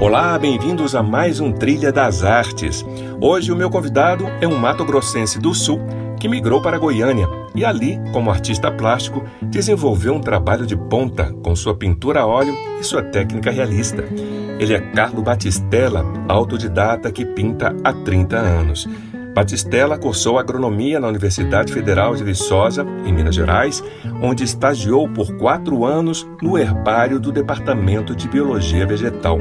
Olá, bem-vindos a mais um Trilha das Artes. Hoje o meu convidado é um mato-grossense do Sul que migrou para Goiânia e ali, como artista plástico, desenvolveu um trabalho de ponta com sua pintura a óleo e sua técnica realista. Ele é Carlo Batistella, autodidata que pinta há 30 anos. Batistella cursou agronomia na Universidade Federal de Viçosa, em Minas Gerais, onde estagiou por quatro anos no herbário do Departamento de Biologia Vegetal.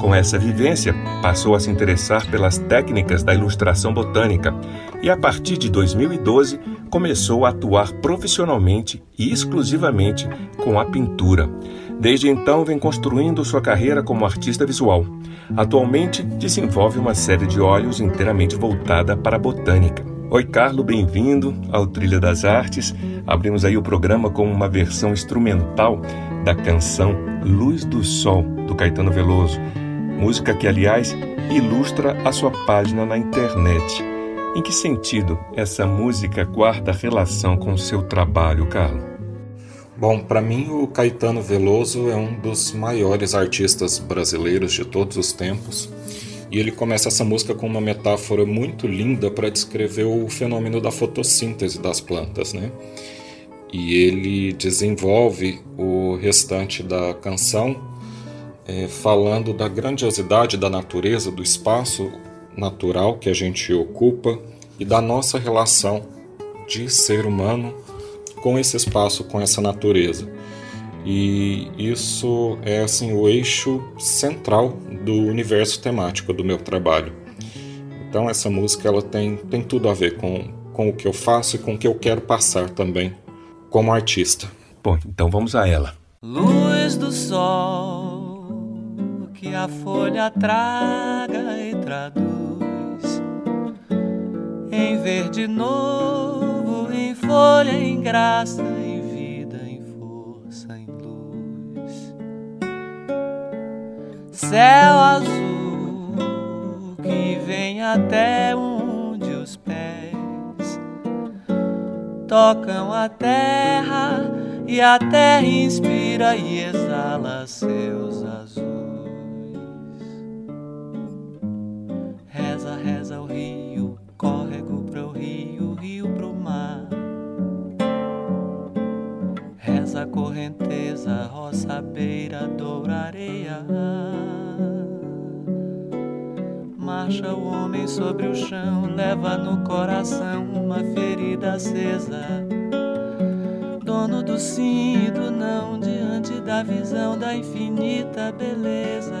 Com essa vivência, passou a se interessar pelas técnicas da ilustração botânica e, a partir de 2012, começou a atuar profissionalmente e exclusivamente com a pintura. Desde então, vem construindo sua carreira como artista visual. Atualmente, desenvolve uma série de óleos inteiramente voltada para a botânica. Oi, Carlo, bem-vindo ao Trilha das Artes. Abrimos aí o programa com uma versão instrumental da canção Luz do Sol, do Caetano Veloso música que, aliás, ilustra a sua página na internet. Em que sentido essa música guarda relação com o seu trabalho, Carlos? Bom, para mim o Caetano Veloso é um dos maiores artistas brasileiros de todos os tempos. E ele começa essa música com uma metáfora muito linda para descrever o fenômeno da fotossíntese das plantas, né? E ele desenvolve o restante da canção é, falando da grandiosidade da natureza, do espaço natural que a gente ocupa e da nossa relação de ser humano com esse espaço, com essa natureza. E isso é assim o eixo central do universo temático do meu trabalho. Então essa música ela tem, tem tudo a ver com, com o que eu faço e com o que eu quero passar também como artista. Bom, então vamos a ela. Luz do sol a folha traga e traduz em verde novo, em folha, em graça, em vida, em força, em luz. Céu azul que vem até onde os pés tocam a terra e a terra inspira e exala seus roça, beira, doura, areia. Marcha o homem sobre o chão, leva no coração uma ferida acesa. Dono do sim e do não, diante da visão da infinita beleza.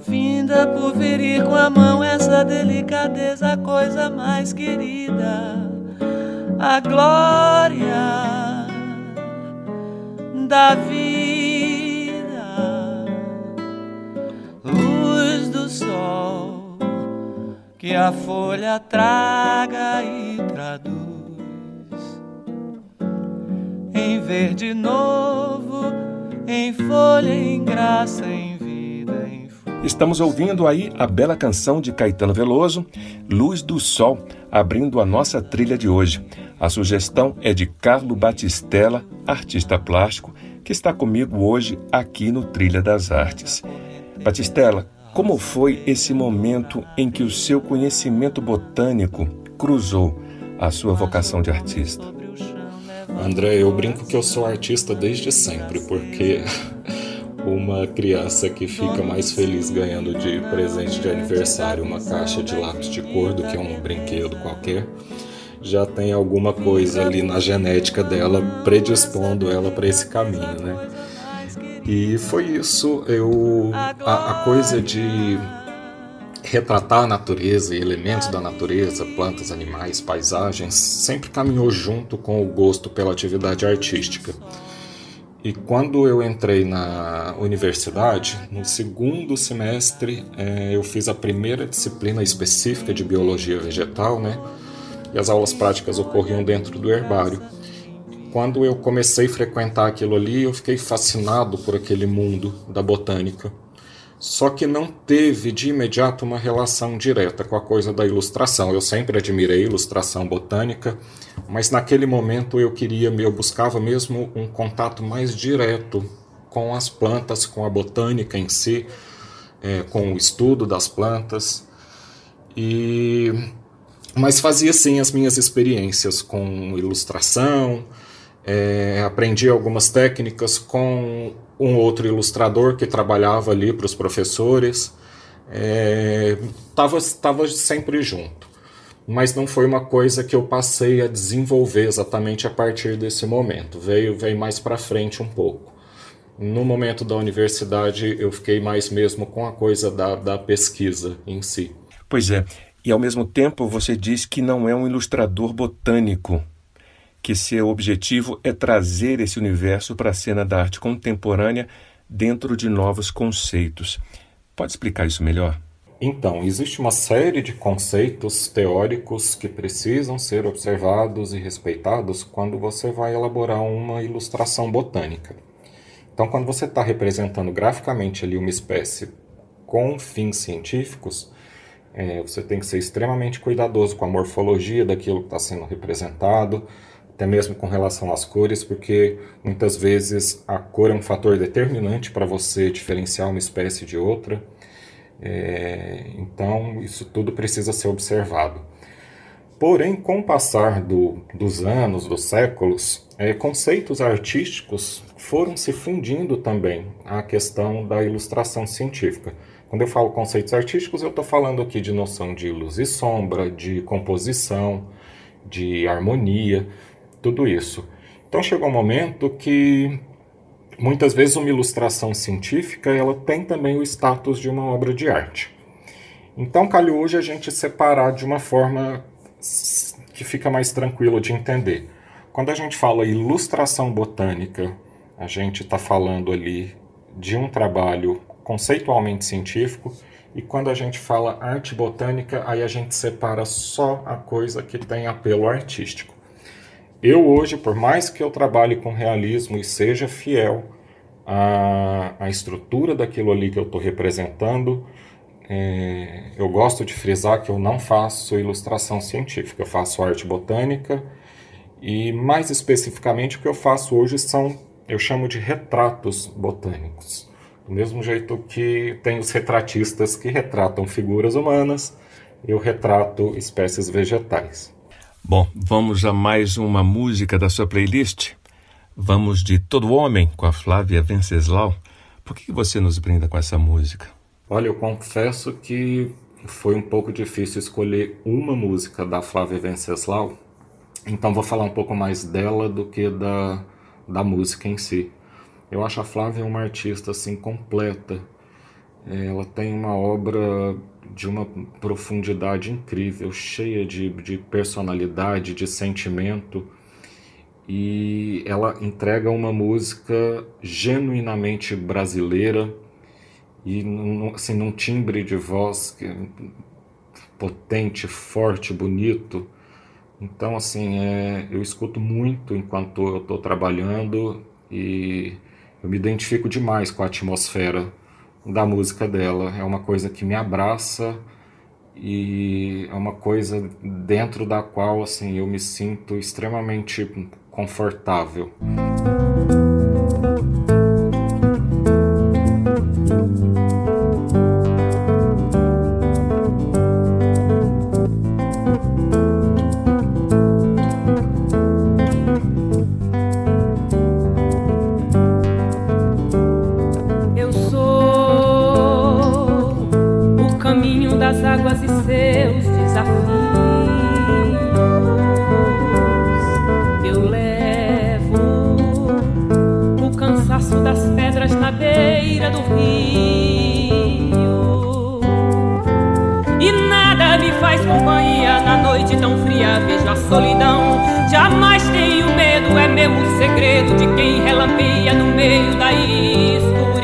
Finda por ferir com a mão essa delicadeza, a coisa mais querida, a glória da vida, luz do sol que a folha traga e traduz. Em verde novo, em folha, em graça, em vida, em Estamos ouvindo aí a bela canção de Caetano Veloso, Luz do Sol, abrindo a nossa trilha de hoje. A sugestão é de Carlo Batistella, artista plástico, que está comigo hoje aqui no Trilha das Artes. Batistella, como foi esse momento em que o seu conhecimento botânico cruzou a sua vocação de artista? André, eu brinco que eu sou artista desde sempre, porque uma criança que fica mais feliz ganhando de presente de aniversário uma caixa de lápis de cor do que um brinquedo qualquer já tem alguma coisa ali na genética dela predispondo ela para esse caminho, né? E foi isso, eu a, a coisa de retratar a natureza e elementos da natureza, plantas, animais, paisagens, sempre caminhou junto com o gosto pela atividade artística. E quando eu entrei na universidade, no segundo semestre, é, eu fiz a primeira disciplina específica de biologia vegetal, né? E as aulas práticas ocorriam dentro do herbário. Quando eu comecei a frequentar aquilo ali, eu fiquei fascinado por aquele mundo da botânica. Só que não teve de imediato uma relação direta com a coisa da ilustração. Eu sempre admirei ilustração botânica, mas naquele momento eu queria, eu buscava mesmo um contato mais direto com as plantas, com a botânica em si, é, com o estudo das plantas. E mas fazia sim as minhas experiências com ilustração, é, aprendi algumas técnicas com um outro ilustrador que trabalhava ali para os professores. Estava é, tava sempre junto. Mas não foi uma coisa que eu passei a desenvolver exatamente a partir desse momento. Veio, veio mais para frente um pouco. No momento da universidade, eu fiquei mais mesmo com a coisa da, da pesquisa em si. Pois é, e ao mesmo tempo você diz que não é um ilustrador botânico, que seu objetivo é trazer esse universo para a cena da arte contemporânea dentro de novos conceitos. Pode explicar isso melhor? Então, existe uma série de conceitos teóricos que precisam ser observados e respeitados quando você vai elaborar uma ilustração botânica. Então, quando você está representando graficamente ali uma espécie com fins científicos, é, você tem que ser extremamente cuidadoso com a morfologia daquilo que está sendo representado, até mesmo com relação às cores, porque muitas vezes a cor é um fator determinante para você diferenciar uma espécie de outra. É, então, isso tudo precisa ser observado. Porém, com o passar do, dos anos, dos séculos, é, conceitos artísticos foram se fundindo também à questão da ilustração científica. Quando eu falo conceitos artísticos, eu estou falando aqui de noção de luz e sombra, de composição, de harmonia, tudo isso. Então chegou um momento que muitas vezes uma ilustração científica ela tem também o status de uma obra de arte. Então calhou hoje a gente separar de uma forma que fica mais tranquilo de entender. Quando a gente fala ilustração botânica, a gente está falando ali de um trabalho conceitualmente científico, e quando a gente fala arte botânica, aí a gente separa só a coisa que tem apelo artístico. Eu hoje, por mais que eu trabalhe com realismo e seja fiel à, à estrutura daquilo ali que eu estou representando, é, eu gosto de frisar que eu não faço ilustração científica, eu faço arte botânica e mais especificamente o que eu faço hoje são, eu chamo de retratos botânicos. Do mesmo jeito que tem os retratistas que retratam figuras humanas, eu retrato espécies vegetais. Bom, vamos a mais uma música da sua playlist. Vamos de Todo Homem com a Flávia Venceslau. Por que você nos brinda com essa música? Olha, eu confesso que foi um pouco difícil escolher uma música da Flávia Venceslau, então vou falar um pouco mais dela do que da, da música em si. Eu acho a Flávia uma artista assim completa. É, ela tem uma obra de uma profundidade incrível, cheia de, de personalidade, de sentimento, e ela entrega uma música genuinamente brasileira e assim, num timbre de voz que, potente, forte, bonito. Então, assim, é, eu escuto muito enquanto eu estou trabalhando e eu me identifico demais com a atmosfera da música dela. É uma coisa que me abraça e é uma coisa dentro da qual assim eu me sinto extremamente confortável. Beleza da perfeita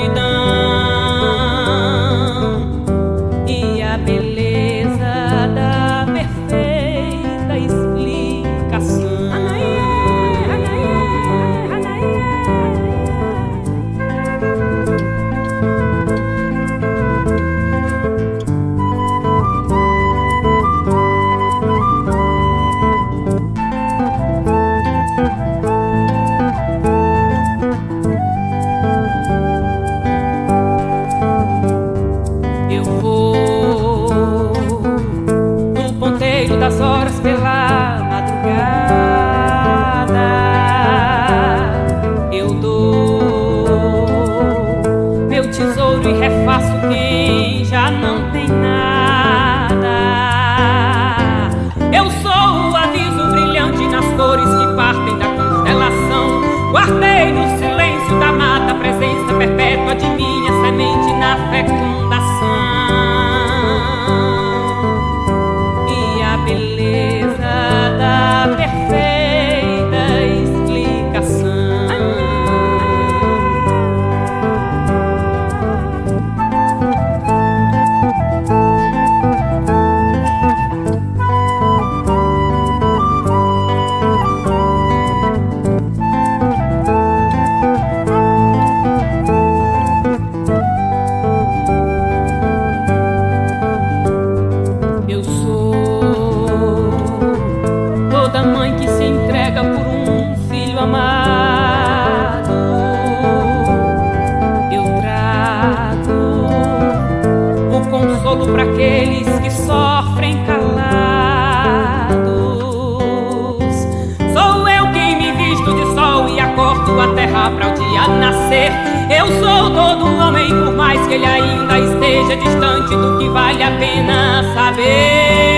a terra para o dia nascer. Eu sou todo homem, por mais que ele ainda esteja distante do que vale a pena saber.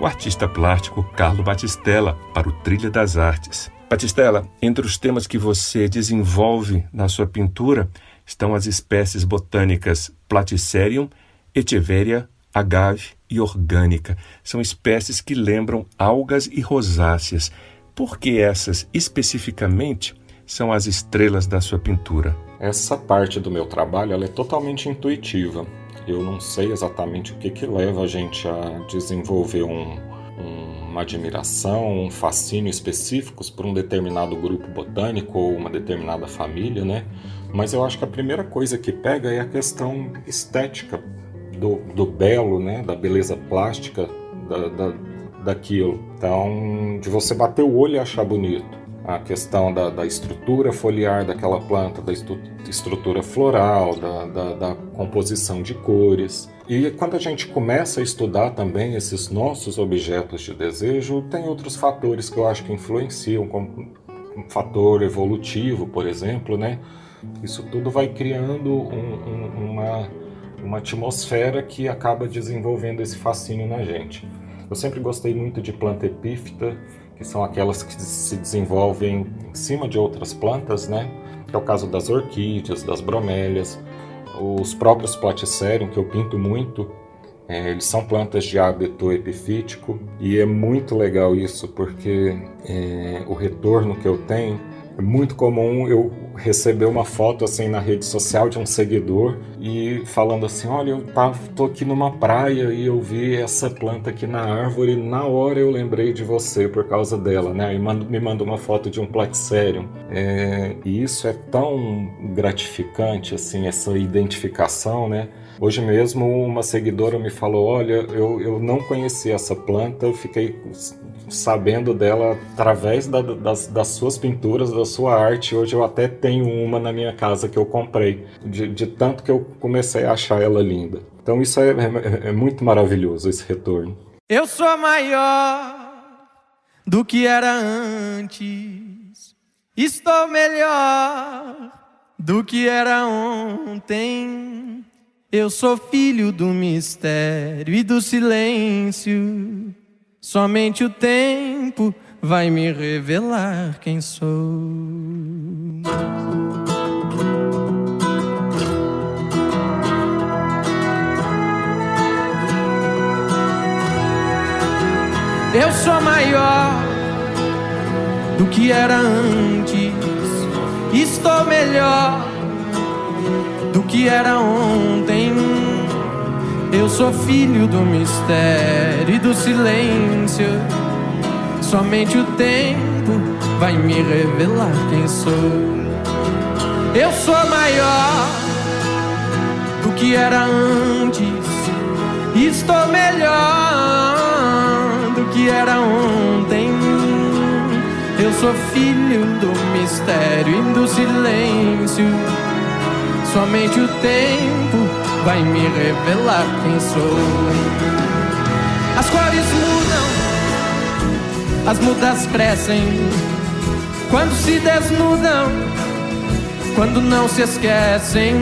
o artista plástico Carlo Batistella, para o Trilha das Artes. Batistella, entre os temas que você desenvolve na sua pintura estão as espécies botânicas Platycerium, Echeveria, agave e orgânica. São espécies que lembram algas e rosáceas. Por que essas especificamente são as estrelas da sua pintura? Essa parte do meu trabalho ela é totalmente intuitiva. Eu não sei exatamente o que, que leva a gente a desenvolver um, um, uma admiração, um fascínio específicos por um determinado grupo botânico ou uma determinada família, né? Mas eu acho que a primeira coisa que pega é a questão estética do, do belo, né? Da beleza plástica da, da, daquilo. Então, de você bater o olho e achar bonito a questão da, da, estrutura foliar daquela planta, da estrutura floral, da, da, da, composição de cores. E quando a gente começa a estudar também esses nossos objetos de desejo, tem outros fatores que eu acho que influenciam, como um fator evolutivo, por exemplo, né? Isso tudo vai criando um, um, uma, uma atmosfera que acaba desenvolvendo esse fascínio na gente. Eu sempre gostei muito de planta epífita, que são aquelas que se desenvolvem em cima de outras plantas, né? Que é o caso das orquídeas, das bromélias, os próprios platicérium, que eu pinto muito, é, eles são plantas de hábito epifítico e é muito legal isso porque é, o retorno que eu tenho é muito comum eu receber uma foto assim na rede social de um seguidor e falando assim, olha, eu tava, tô aqui numa praia e eu vi essa planta aqui na árvore e na hora eu lembrei de você por causa dela, né? E manda, me manda uma foto de um Plaxerium. É, e isso é tão gratificante, assim, essa identificação, né? Hoje mesmo uma seguidora me falou, olha, eu, eu não conhecia essa planta, eu fiquei sabendo dela através da, das, das, suas pinturas, da sua arte. Hoje eu até tenho uma na minha casa que eu comprei, de, de tanto que eu comecei a achar ela linda. Então isso é, é, é muito maravilhoso, esse retorno. Eu sou maior do que era antes, estou melhor do que era ontem. Eu sou filho do mistério e do silêncio. Somente o tempo vai me revelar quem sou. Eu sou maior do que era antes, estou melhor do que era ontem. Eu sou filho do mistério e do silêncio. Somente o tempo vai me revelar quem sou. Eu sou maior do que era antes. Estou melhor do que era ontem. Eu sou filho do mistério e do silêncio. Somente o tempo vai me revelar quem sou. As cores mudam, as mudas crescem quando se desnudam, quando não se esquecem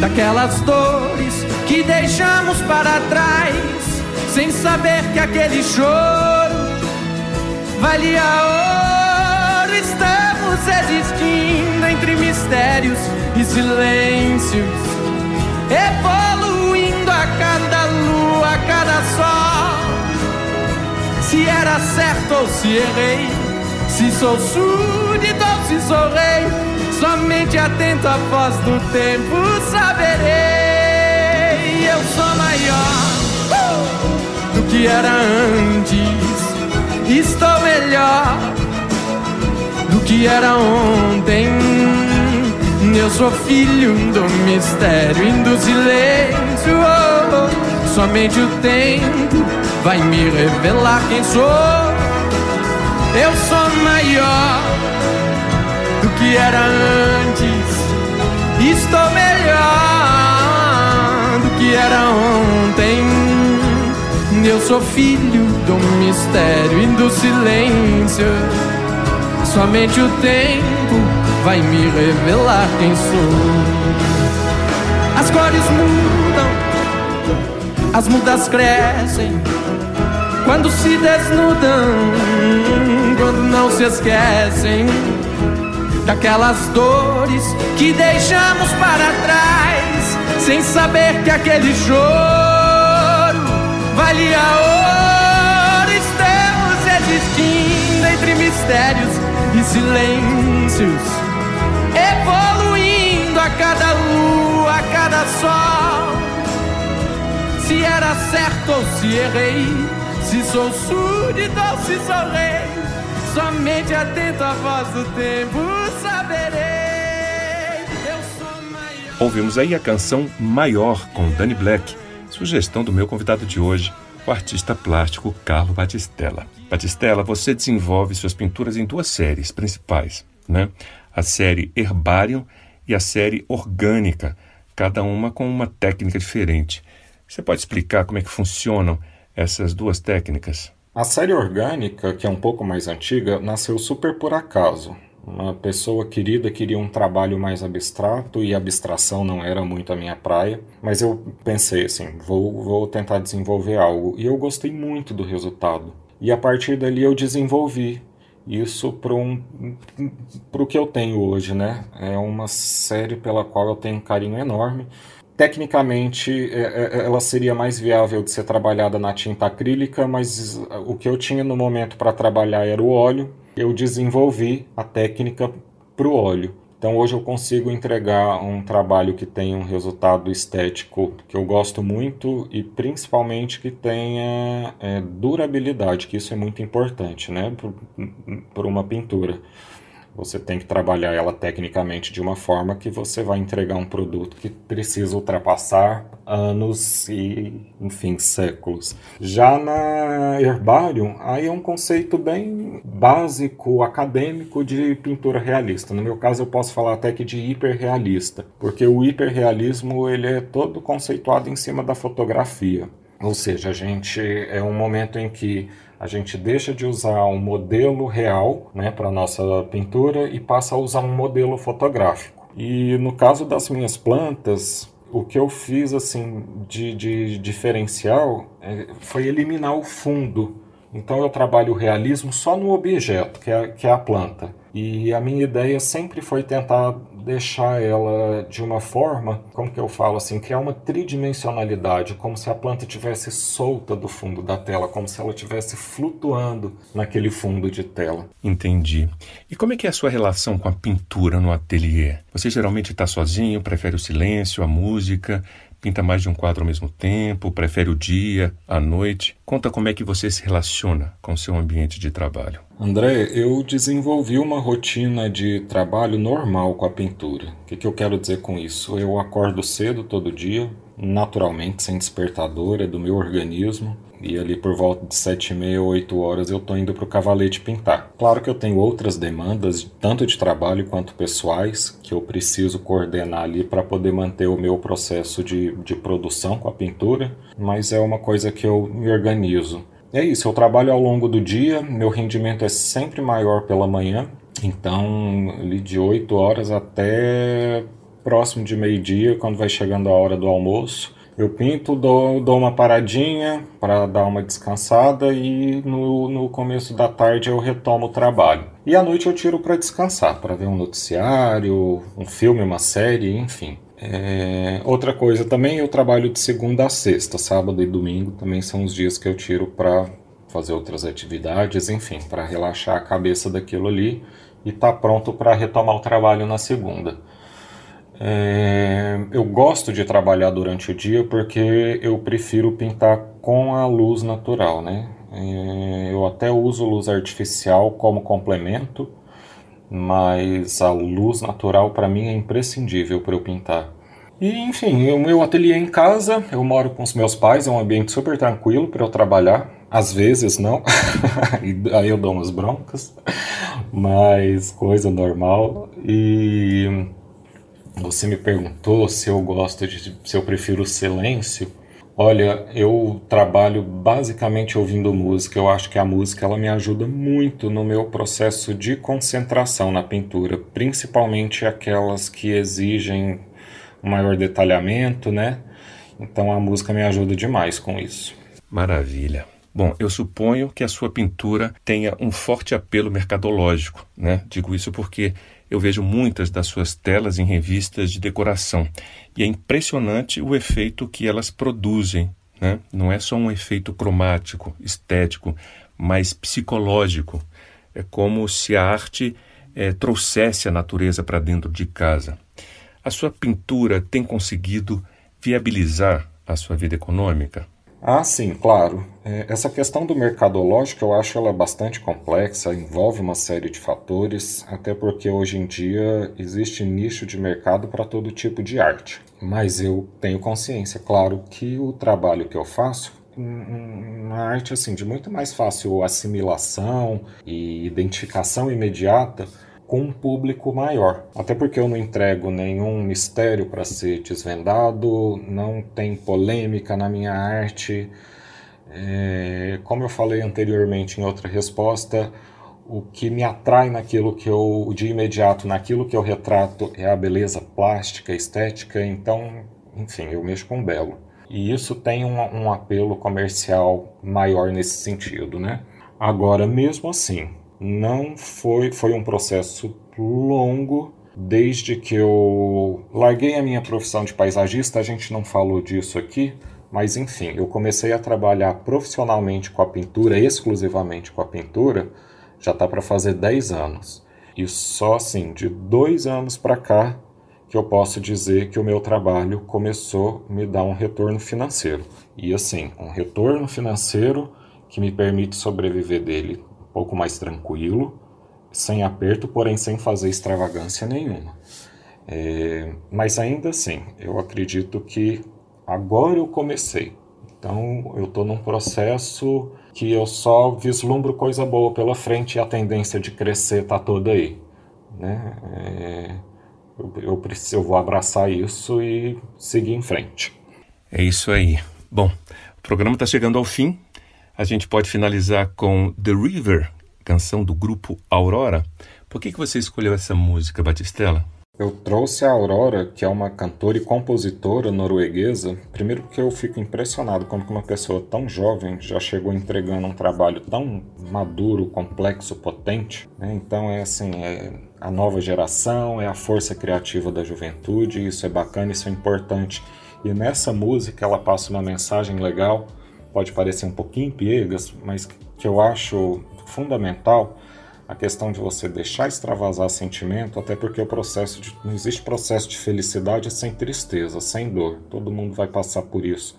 daquelas dores que deixamos para trás, sem saber que aquele choro valia ouro. Estamos existindo entre mistérios silêncios, evoluindo a cada lua, a cada sol. Se era certo ou se errei, se sou súdito ou se sou rei, somente atento à voz do tempo saberei. Eu sou maior uh, do que era antes, estou melhor do que era ontem. Eu sou filho do mistério e do silêncio. Oh, oh. Somente o tempo vai me revelar quem sou. Eu sou maior do que era antes. Estou melhor do que era ontem. Eu sou filho do mistério e do silêncio. Somente o tempo vai me revelar quem sou. As cores mudam, as mudas crescem quando se desnudam, quando não se esquecem daquelas dores que deixamos para trás, sem saber que aquele choro valia ouro. Estamos existindo entre mistérios e silêncios cada lua, a cada sol. Se era certo ou se errei, se sou súdito ou se sou rei, somente atento à voz do tempo saberei. Eu sou maior. Ouvimos aí a canção Maior com Danny Black, sugestão do meu convidado de hoje, o artista plástico Carlo Batistella. Batistella, você desenvolve suas pinturas em duas séries principais, né? a série Herbarium e a série Orgânica, cada uma com uma técnica diferente. Você pode explicar como é que funcionam essas duas técnicas? A série Orgânica, que é um pouco mais antiga, nasceu super por acaso. Uma pessoa querida queria um trabalho mais abstrato e abstração não era muito a minha praia, mas eu pensei assim, vou, vou tentar desenvolver algo e eu gostei muito do resultado. E a partir dali eu desenvolvi isso para o que eu tenho hoje, né? É uma série pela qual eu tenho um carinho enorme. Tecnicamente, é, é, ela seria mais viável de ser trabalhada na tinta acrílica, mas o que eu tinha no momento para trabalhar era o óleo. Eu desenvolvi a técnica para o óleo. Então hoje eu consigo entregar um trabalho que tenha um resultado estético que eu gosto muito e principalmente que tenha é, durabilidade, que isso é muito importante, né, para uma pintura. Você tem que trabalhar ela tecnicamente de uma forma que você vai entregar um produto que precisa ultrapassar anos e, enfim, séculos. Já na Herbarium, aí é um conceito bem básico, acadêmico de pintura realista. No meu caso, eu posso falar até que de hiperrealista, porque o hiperrealismo ele é todo conceituado em cima da fotografia. Ou seja, a gente é um momento em que a gente deixa de usar um modelo real né, para a nossa pintura e passa a usar um modelo fotográfico. E no caso das minhas plantas, o que eu fiz assim de, de diferencial é, foi eliminar o fundo. Então eu trabalho o realismo só no objeto, que é, que é a planta. E a minha ideia sempre foi tentar deixar ela de uma forma, como que eu falo assim, criar uma tridimensionalidade, como se a planta tivesse solta do fundo da tela, como se ela estivesse flutuando naquele fundo de tela. Entendi. E como é que é a sua relação com a pintura no ateliê? Você geralmente está sozinho, prefere o silêncio, a música? Pinta mais de um quadro ao mesmo tempo? Prefere o dia, a noite? Conta como é que você se relaciona com o seu ambiente de trabalho. André, eu desenvolvi uma rotina de trabalho normal com a pintura. O que, que eu quero dizer com isso? Eu acordo cedo todo dia, naturalmente, sem despertador, é do meu organismo. E ali por volta de sete e meia, oito horas eu estou indo para o cavalete pintar. Claro que eu tenho outras demandas, tanto de trabalho quanto pessoais, que eu preciso coordenar ali para poder manter o meu processo de, de produção com a pintura, mas é uma coisa que eu me organizo. É isso, eu trabalho ao longo do dia, meu rendimento é sempre maior pela manhã, então ali de 8 horas até próximo de meio-dia, quando vai chegando a hora do almoço, eu pinto, dou, dou uma paradinha para dar uma descansada e no, no começo da tarde eu retomo o trabalho. E à noite eu tiro para descansar, para ver um noticiário, um filme, uma série, enfim. É, outra coisa também, eu trabalho de segunda a sexta, sábado e domingo também são os dias que eu tiro para fazer outras atividades, enfim, para relaxar a cabeça daquilo ali e tá pronto para retomar o trabalho na segunda. É, eu gosto de trabalhar durante o dia porque eu prefiro pintar com a luz natural, né? É, eu até uso luz artificial como complemento, mas a luz natural para mim é imprescindível para eu pintar. E enfim, o meu ateliê em casa, eu moro com os meus pais, é um ambiente super tranquilo para eu trabalhar. Às vezes não, aí eu dou umas broncas, mas coisa normal. E você me perguntou se eu gosto de, se eu prefiro o silêncio. Olha, eu trabalho basicamente ouvindo música. Eu acho que a música ela me ajuda muito no meu processo de concentração na pintura, principalmente aquelas que exigem um maior detalhamento, né? Então a música me ajuda demais com isso. Maravilha. Bom, eu suponho que a sua pintura tenha um forte apelo mercadológico, né? Digo isso porque eu vejo muitas das suas telas em revistas de decoração e é impressionante o efeito que elas produzem. Né? Não é só um efeito cromático, estético, mas psicológico. É como se a arte é, trouxesse a natureza para dentro de casa. A sua pintura tem conseguido viabilizar a sua vida econômica? Ah, sim, claro. É, essa questão do mercadológico eu acho ela bastante complexa, envolve uma série de fatores, até porque hoje em dia existe nicho de mercado para todo tipo de arte. Mas eu tenho consciência, claro, que o trabalho que eu faço uma arte assim de muito mais fácil assimilação e identificação imediata com um público maior. Até porque eu não entrego nenhum mistério para ser desvendado, não tem polêmica na minha arte. É, como eu falei anteriormente em outra resposta, o que me atrai naquilo que eu, de imediato, naquilo que eu retrato é a beleza plástica, estética, então, enfim, eu mexo com belo. E isso tem um, um apelo comercial maior nesse sentido, né? Agora, mesmo assim, não foi foi um processo longo desde que eu larguei a minha profissão de paisagista, a gente não falou disso aqui, mas enfim, eu comecei a trabalhar profissionalmente com a pintura, exclusivamente com a pintura, já está para fazer 10 anos. E só assim, de dois anos para cá, que eu posso dizer que o meu trabalho começou a me dar um retorno financeiro. E assim, um retorno financeiro que me permite sobreviver dele pouco mais tranquilo, sem aperto, porém sem fazer extravagância nenhuma. É, mas ainda assim, eu acredito que agora eu comecei. Então eu estou num processo que eu só vislumbro coisa boa pela frente e a tendência de crescer está toda aí. Né? É, eu, eu, preciso, eu vou abraçar isso e seguir em frente. É isso aí. Bom, o programa está chegando ao fim. A gente pode finalizar com The River, canção do grupo Aurora. Por que, que você escolheu essa música, Batistela? Eu trouxe a Aurora, que é uma cantora e compositora norueguesa, primeiro porque eu fico impressionado como que uma pessoa tão jovem já chegou entregando um trabalho tão maduro, complexo, potente. Né? Então é assim, é a nova geração, é a força criativa da juventude, isso é bacana, isso é importante. E nessa música ela passa uma mensagem legal, pode parecer um pouquinho piegas, mas que eu acho fundamental a questão de você deixar extravasar sentimento, até porque o processo de, não existe processo de felicidade sem tristeza, sem dor. Todo mundo vai passar por isso.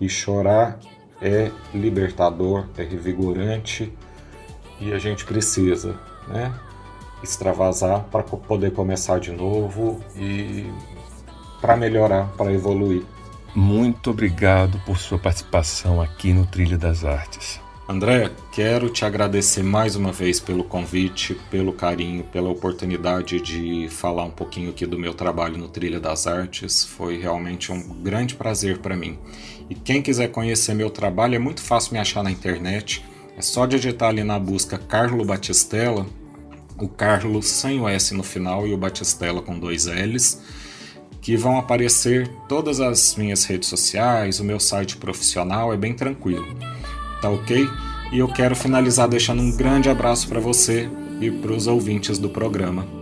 E chorar é libertador, é revigorante e a gente precisa, né? Extravasar para poder começar de novo e para melhorar, para evoluir. Muito obrigado por sua participação aqui no Trilha das Artes. André, quero te agradecer mais uma vez pelo convite, pelo carinho, pela oportunidade de falar um pouquinho aqui do meu trabalho no Trilha das Artes. Foi realmente um grande prazer para mim. E quem quiser conhecer meu trabalho, é muito fácil me achar na internet. É só digitar ali na busca Carlo Batistella, o Carlos sem o S no final e o Batistella com dois L's, que vão aparecer todas as minhas redes sociais, o meu site profissional, é bem tranquilo tá ok? E eu quero finalizar deixando um grande abraço para você e para os ouvintes do programa.